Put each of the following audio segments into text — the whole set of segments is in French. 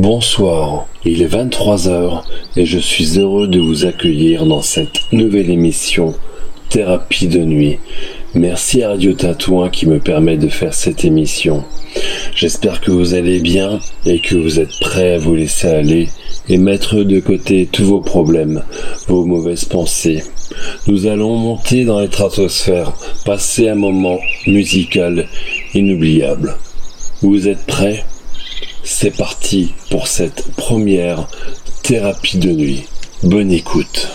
Bonsoir, il est 23h et je suis heureux de vous accueillir dans cette nouvelle émission Thérapie de nuit. Merci à Radio Tatouin qui me permet de faire cette émission. J'espère que vous allez bien et que vous êtes prêts à vous laisser aller et mettre de côté tous vos problèmes, vos mauvaises pensées. Nous allons monter dans les stratosphères, passer un moment musical inoubliable. Vous êtes prêts? C'est parti pour cette première thérapie de nuit. Bonne écoute.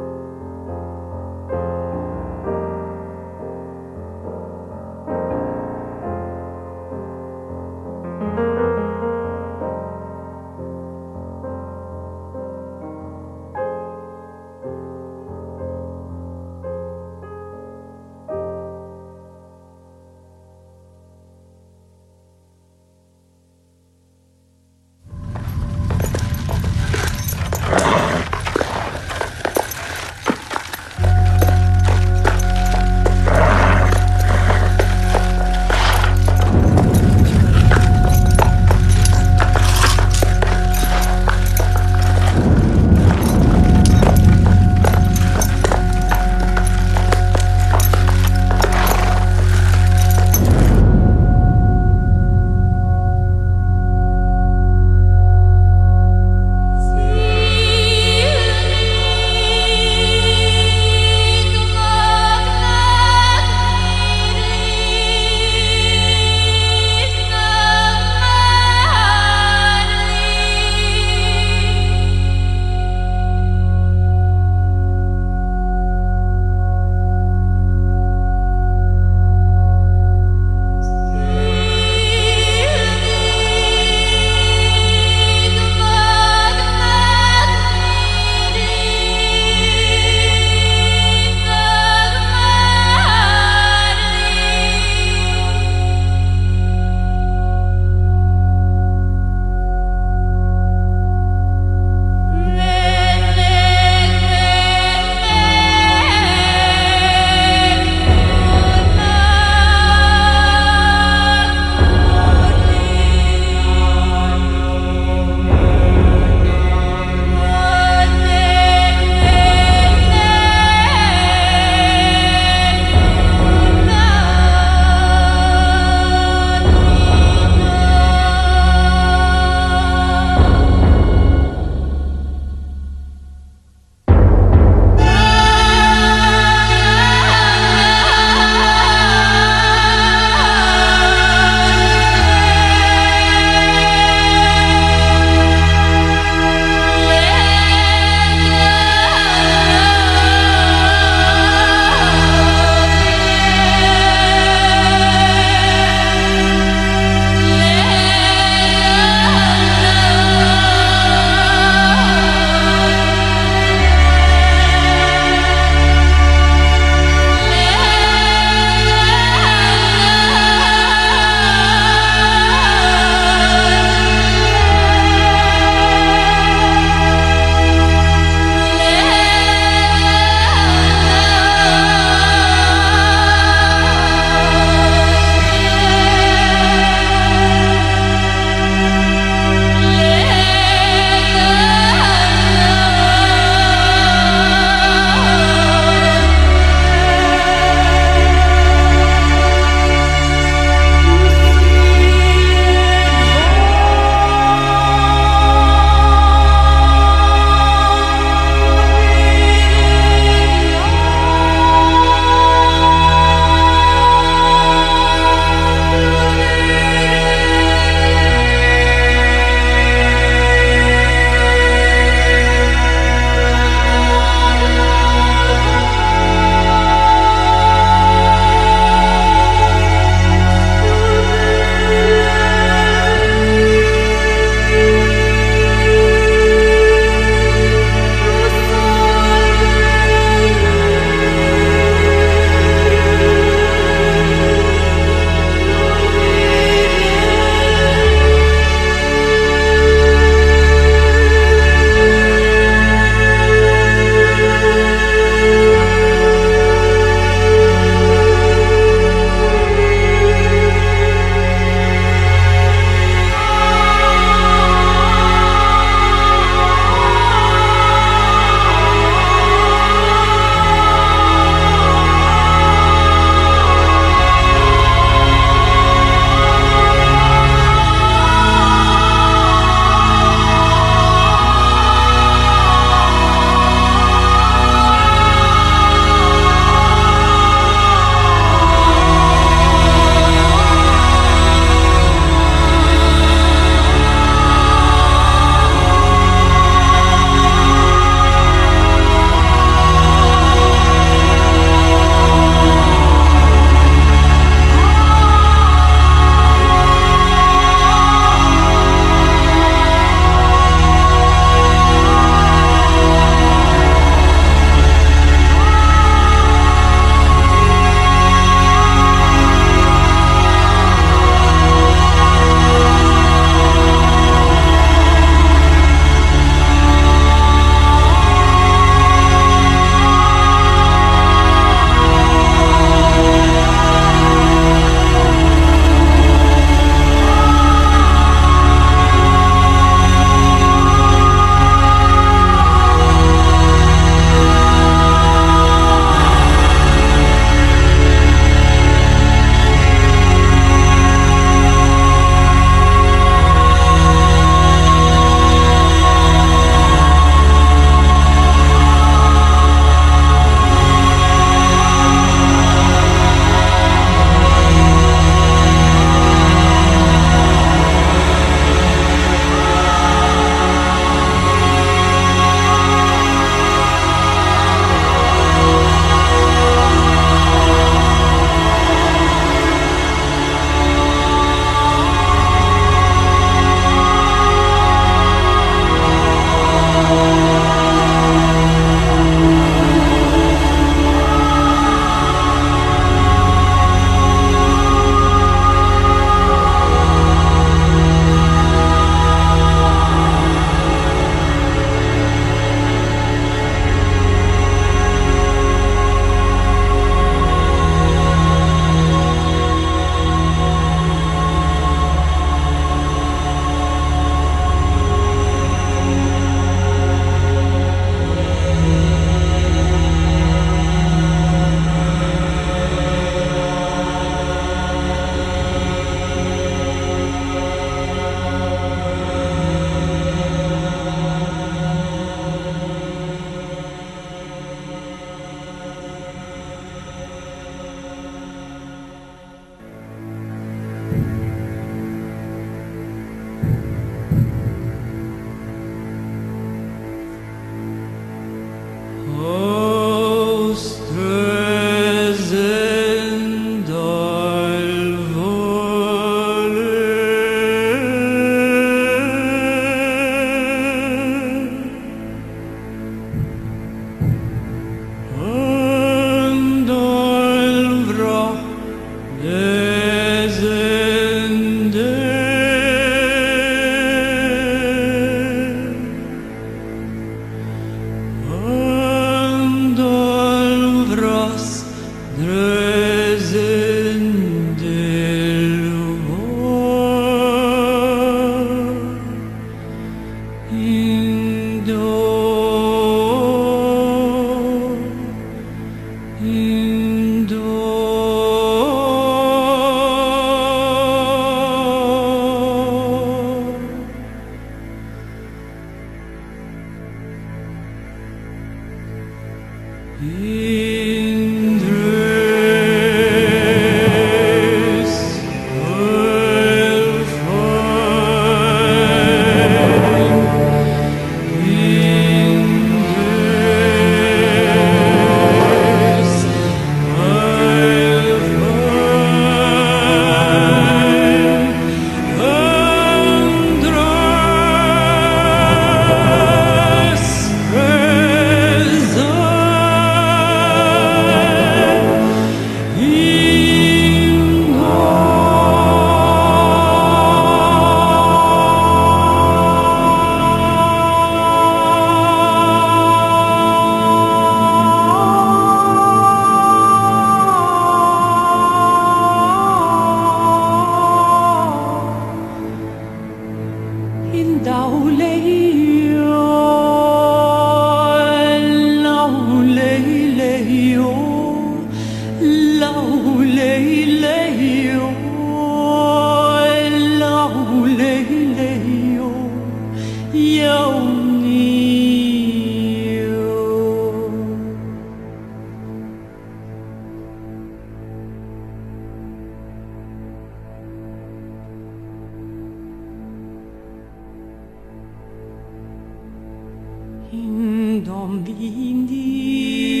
kingdom be indeed.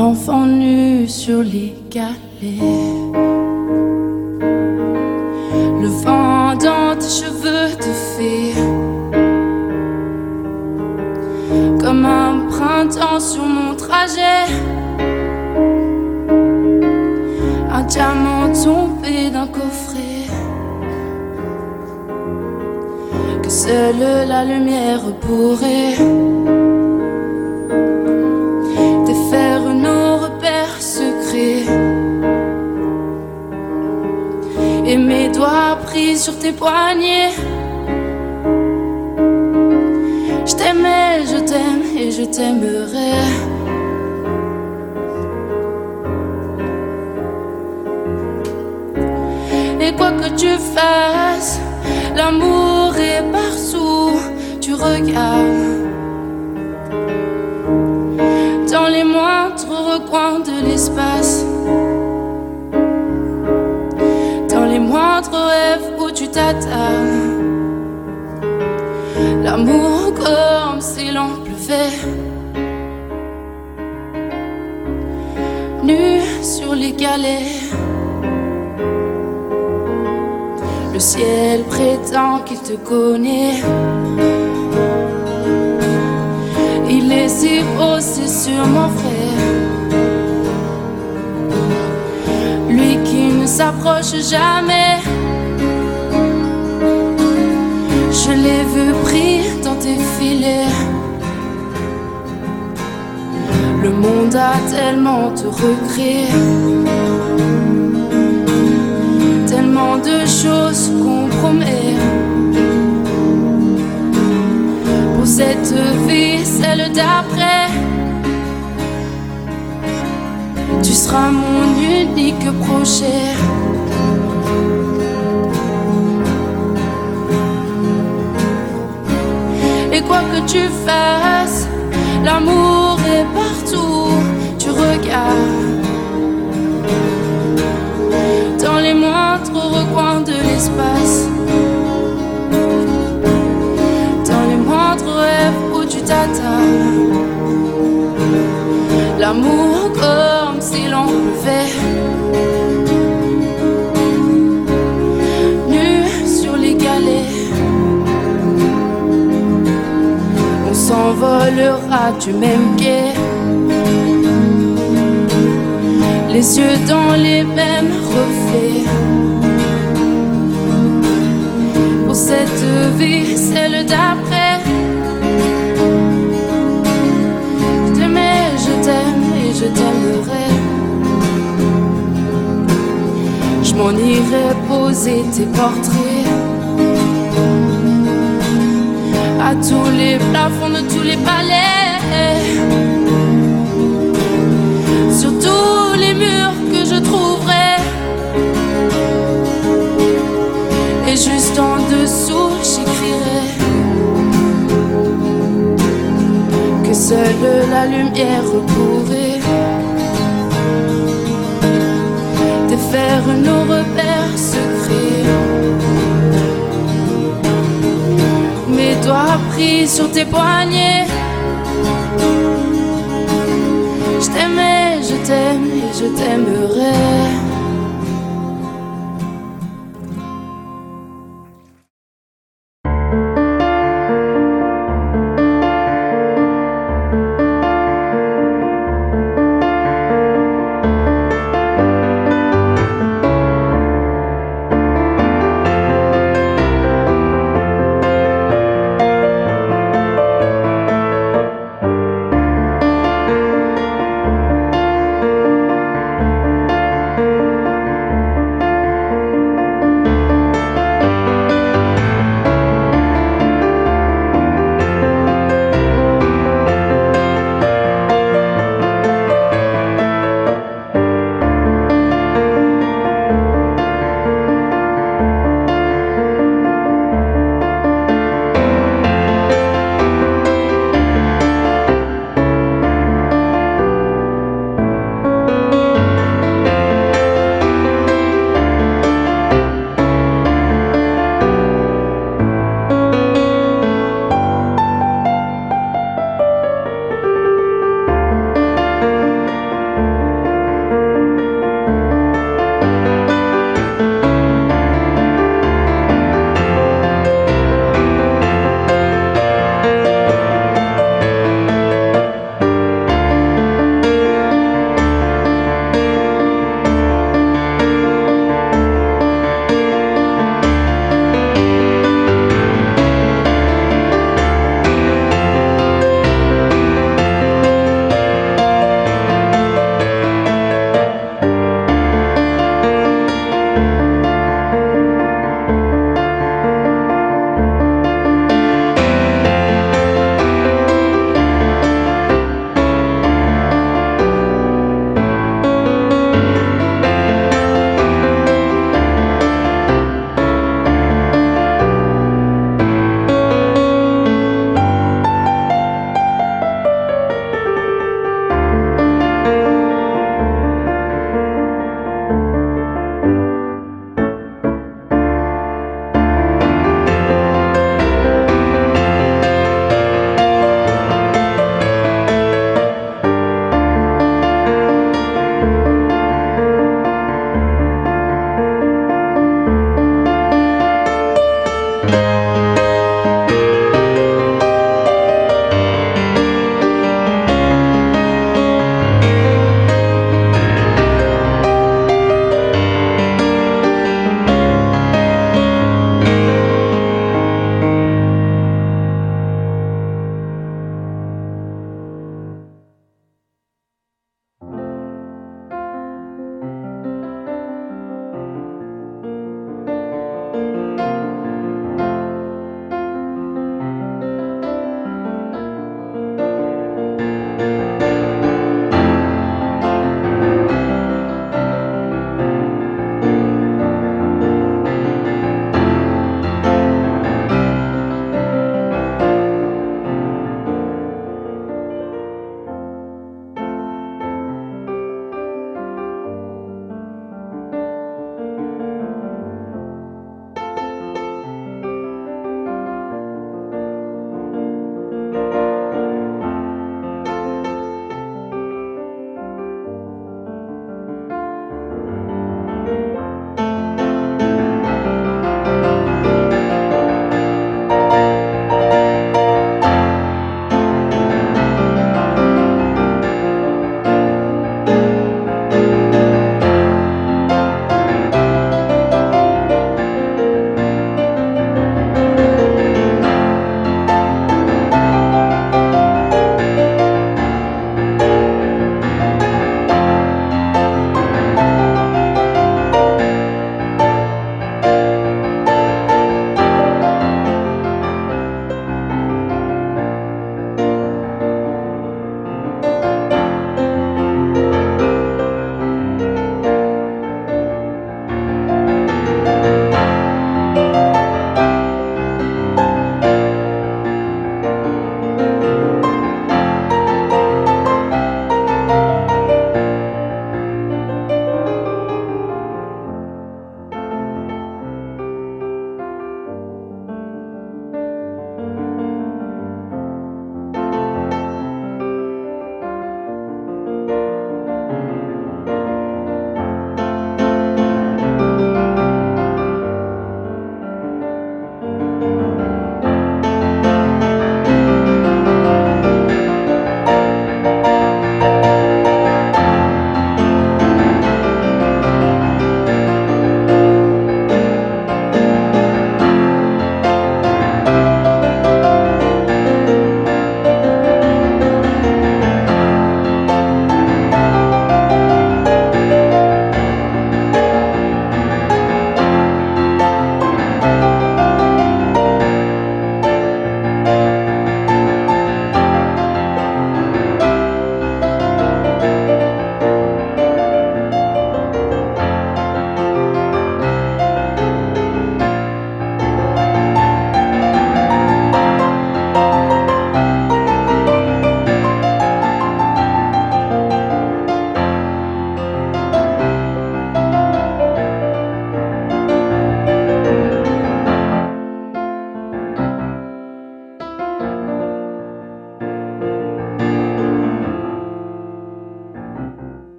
Enfant nu sur les galets. Le vent dans tes cheveux te fait comme un printemps sur mon trajet. Un diamant tombé d'un coffret que seule la lumière pourrait. Pris sur tes poignets. Je t'aimais, je t'aime et je t'aimerai. Et quoi que tu fasses, l'amour est partout. Tu regardes L'amour comme s'il en pleuvait. Nu sur les galets. Le ciel prétend qu'il te connaît. Il est si sur mon frère. Lui qui ne s'approche jamais. Je l'ai vu pris dans tes filets. Le monde a tellement te recréé. Tellement de choses qu'on promet. Pour cette vie, celle d'après. Tu seras mon unique projet. Quoi que tu fasses, l'amour est partout. Tu regardes dans les moindres recoins de l'espace, dans les moindres rêves où tu t'attardes. L'amour comme si l'on fait s'envolera du même quai. Les yeux dans les mêmes reflets. Pour cette vie, celle d'après. Je t'aimais, je t'aime et je t'aimerai. Je m'en irai poser tes portraits à tous les plafonds tous les palais, sur tous les murs que je trouverai. Et juste en dessous, j'écrirai que seule la lumière pourrait défaire nos repères doigts pris sur tes poignets.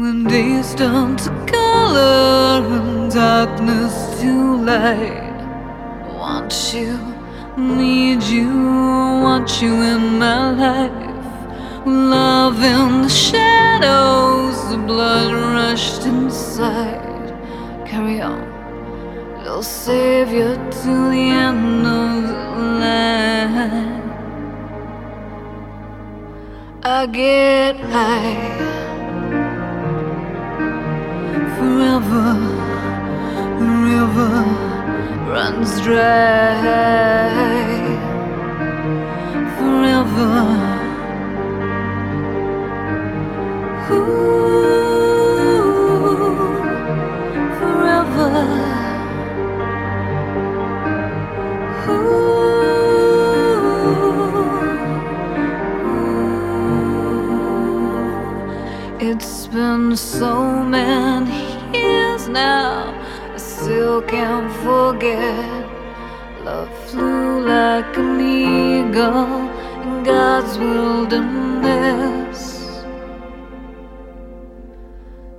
When days turn to color and darkness to light, want you, need you, want you in my life. Love in the shadows, the blood rushed inside. Carry on save you to the end of the line. I get high The river runs dry forever. Ooh, forever. It's been so many now, I still can't forget. Love flew like an eagle in God's wilderness.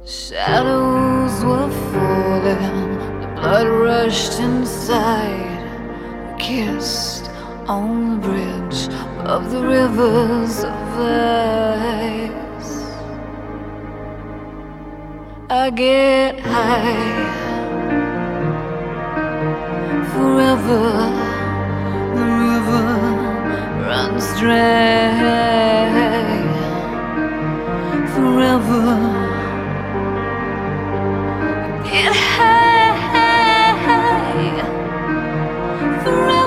Shadows were falling, the blood rushed inside. We kissed on the bridge of the rivers of ice. I get high forever. The river runs dry forever. Get high forever.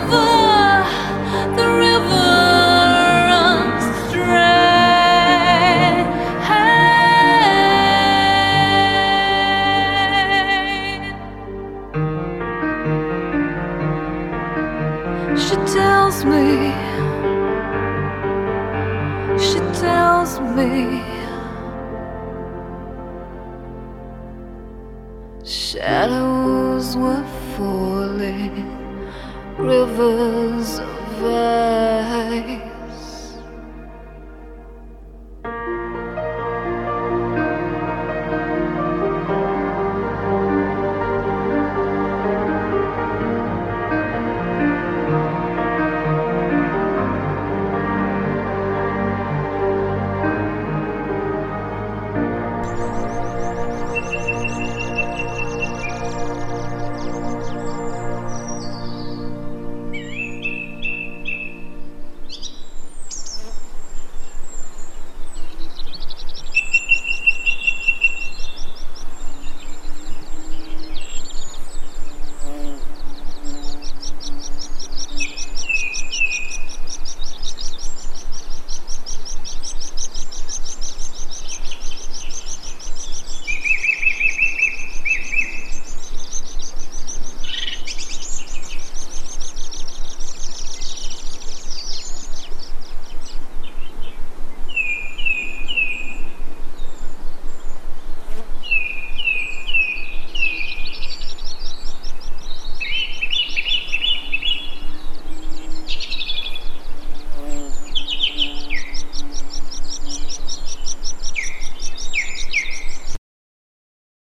lovers